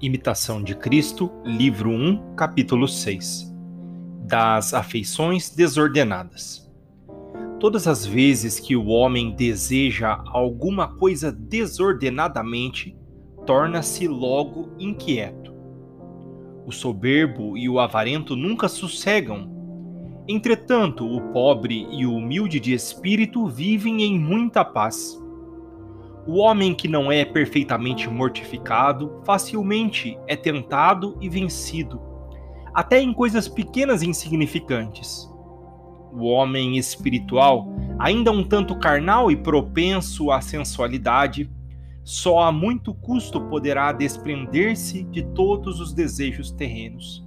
Imitação de Cristo, livro 1, capítulo 6 Das afeições desordenadas. Todas as vezes que o homem deseja alguma coisa desordenadamente, torna-se logo inquieto. O soberbo e o avarento nunca sossegam. Entretanto, o pobre e o humilde de espírito vivem em muita paz. O homem que não é perfeitamente mortificado facilmente é tentado e vencido, até em coisas pequenas e insignificantes. O homem espiritual, ainda um tanto carnal e propenso à sensualidade, só a muito custo poderá desprender-se de todos os desejos terrenos.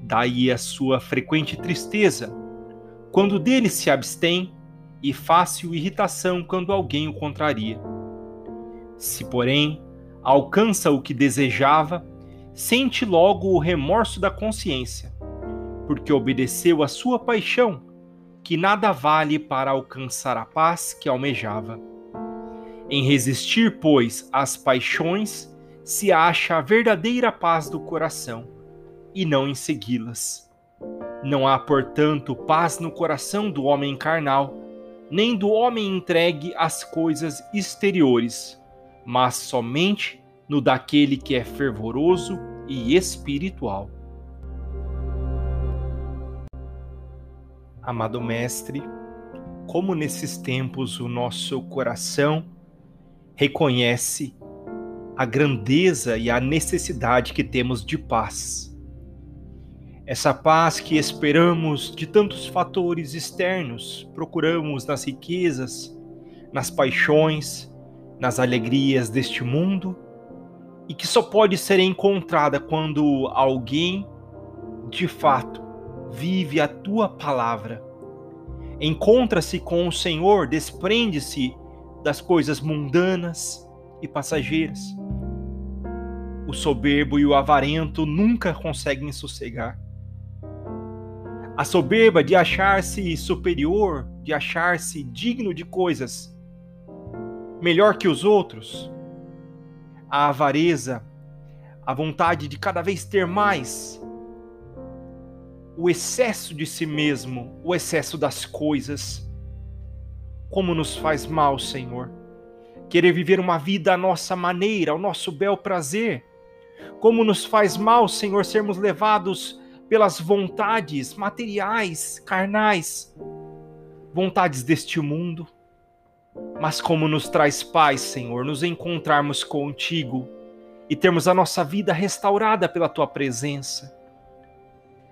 Daí a sua frequente tristeza, quando dele se abstém, e fácil irritação quando alguém o contraria. Se, porém, alcança o que desejava, sente logo o remorso da consciência, porque obedeceu à sua paixão, que nada vale para alcançar a paz que almejava. Em resistir, pois, às paixões, se acha a verdadeira paz do coração, e não em segui-las. Não há, portanto, paz no coração do homem carnal, nem do homem entregue às coisas exteriores mas somente no daquele que é fervoroso e espiritual. Amado Mestre, como nesses tempos o nosso coração reconhece a grandeza e a necessidade que temos de paz. Essa paz que esperamos de tantos fatores externos, procuramos nas riquezas, nas paixões, nas alegrias deste mundo e que só pode ser encontrada quando alguém de fato vive a tua palavra. Encontra-se com o Senhor, desprende-se das coisas mundanas e passageiras. O soberbo e o avarento nunca conseguem sossegar. A soberba de achar-se superior, de achar-se digno de coisas melhor que os outros, a avareza, a vontade de cada vez ter mais, o excesso de si mesmo, o excesso das coisas, como nos faz mal, Senhor. Querer viver uma vida à nossa maneira, ao nosso bel prazer, como nos faz mal, Senhor, sermos levados pelas vontades materiais, carnais, vontades deste mundo mas como nos traz paz, Senhor, nos encontrarmos contigo e termos a nossa vida restaurada pela tua presença.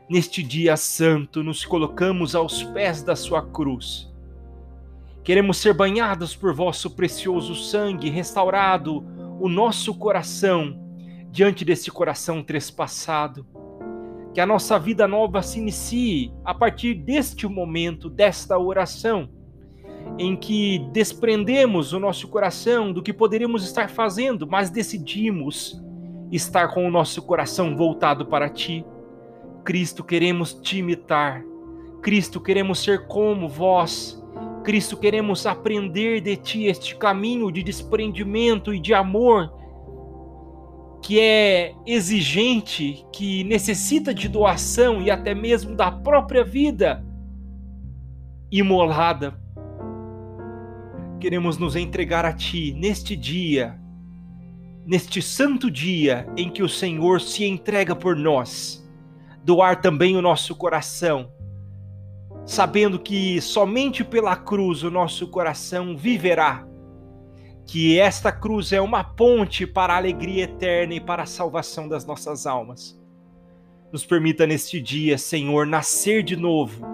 Neste dia santo, nos colocamos aos pés da sua cruz. Queremos ser banhados por vosso precioso sangue, restaurado o nosso coração diante desse coração trespassado. Que a nossa vida nova se inicie a partir deste momento, desta oração em que desprendemos o nosso coração do que poderíamos estar fazendo, mas decidimos estar com o nosso coração voltado para Ti. Cristo, queremos te imitar. Cristo, queremos ser como vós. Cristo, queremos aprender de Ti este caminho de desprendimento e de amor que é exigente, que necessita de doação e até mesmo da própria vida imolada queremos nos entregar a Ti neste dia, neste santo dia em que o Senhor se entrega por nós, doar também o nosso coração, sabendo que somente pela cruz o nosso coração viverá, que esta cruz é uma ponte para a alegria eterna e para a salvação das nossas almas. Nos permita neste dia, Senhor, nascer de novo,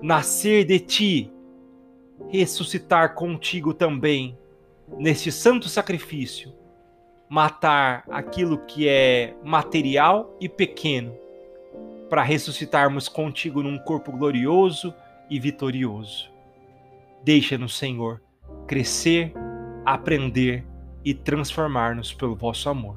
nascer de Ti ressuscitar contigo também neste santo sacrifício, matar aquilo que é material e pequeno, para ressuscitarmos contigo num corpo glorioso e vitorioso. Deixa-nos, Senhor, crescer, aprender e transformar-nos pelo vosso amor.